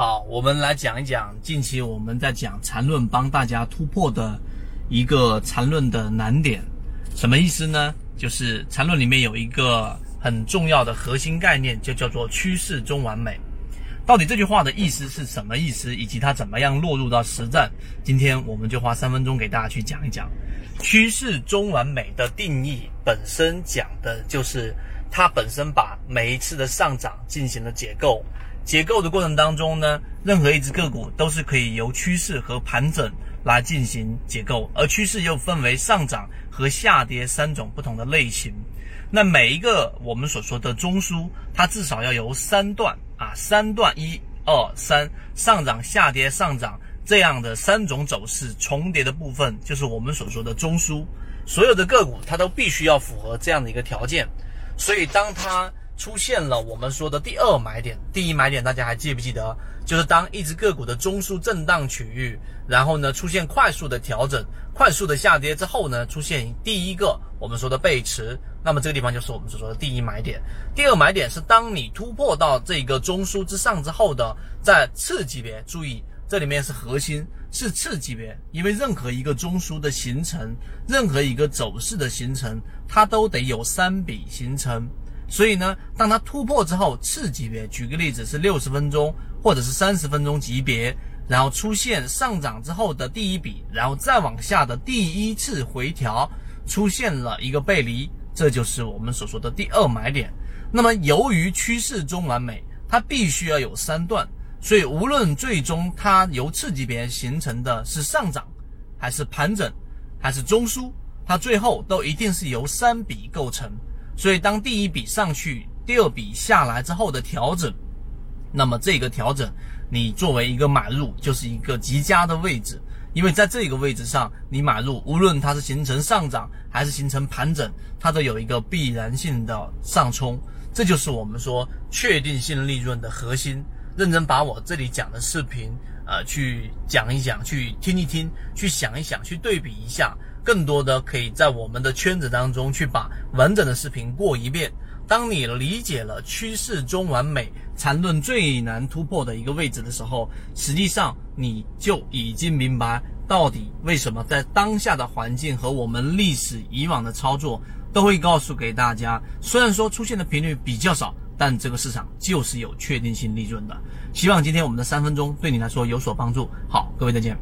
好，我们来讲一讲近期我们在讲缠论帮大家突破的一个缠论的难点，什么意思呢？就是缠论里面有一个很重要的核心概念，就叫做趋势中完美。到底这句话的意思是什么意思，以及它怎么样落入到实战？今天我们就花三分钟给大家去讲一讲趋势中完美的定义。本身讲的就是它本身把每一次的上涨进行了解构。结构的过程当中呢，任何一只个股都是可以由趋势和盘整来进行结构，而趋势又分为上涨和下跌三种不同的类型。那每一个我们所说的中枢，它至少要由三段啊，三段一二三上涨、下跌、上涨这样的三种走势重叠的部分，就是我们所说的中枢。所有的个股它都必须要符合这样的一个条件，所以当它出现了我们说的第二买点，第一买点大家还记不记得？就是当一只个股的中枢震荡区域，然后呢出现快速的调整、快速的下跌之后呢，出现第一个我们说的背驰，那么这个地方就是我们所说的第一买点。第二买点是当你突破到这个中枢之上之后的，在次级别，注意这里面是核心是次级别，因为任何一个中枢的形成，任何一个走势的形成，它都得有三笔形成。所以呢，当它突破之后，次级别，举个例子是六十分钟或者是三十分钟级别，然后出现上涨之后的第一笔，然后再往下的第一次回调，出现了一个背离，这就是我们所说的第二买点。那么由于趋势中完美，它必须要有三段，所以无论最终它由次级别形成的是上涨，还是盘整，还是中枢，它最后都一定是由三笔构成。所以，当第一笔上去，第二笔下来之后的调整，那么这个调整，你作为一个买入就是一个极佳的位置，因为在这个位置上你买入，无论它是形成上涨还是形成盘整，它都有一个必然性的上冲。这就是我们说确定性利润的核心。认真把我这里讲的视频，呃，去讲一讲，去听一听，去想一想，去对比一下。更多的可以在我们的圈子当中去把完整的视频过一遍。当你理解了趋势中完美缠论最难突破的一个位置的时候，实际上你就已经明白到底为什么在当下的环境和我们历史以往的操作都会告诉给大家。虽然说出现的频率比较少，但这个市场就是有确定性利润的。希望今天我们的三分钟对你来说有所帮助。好，各位再见。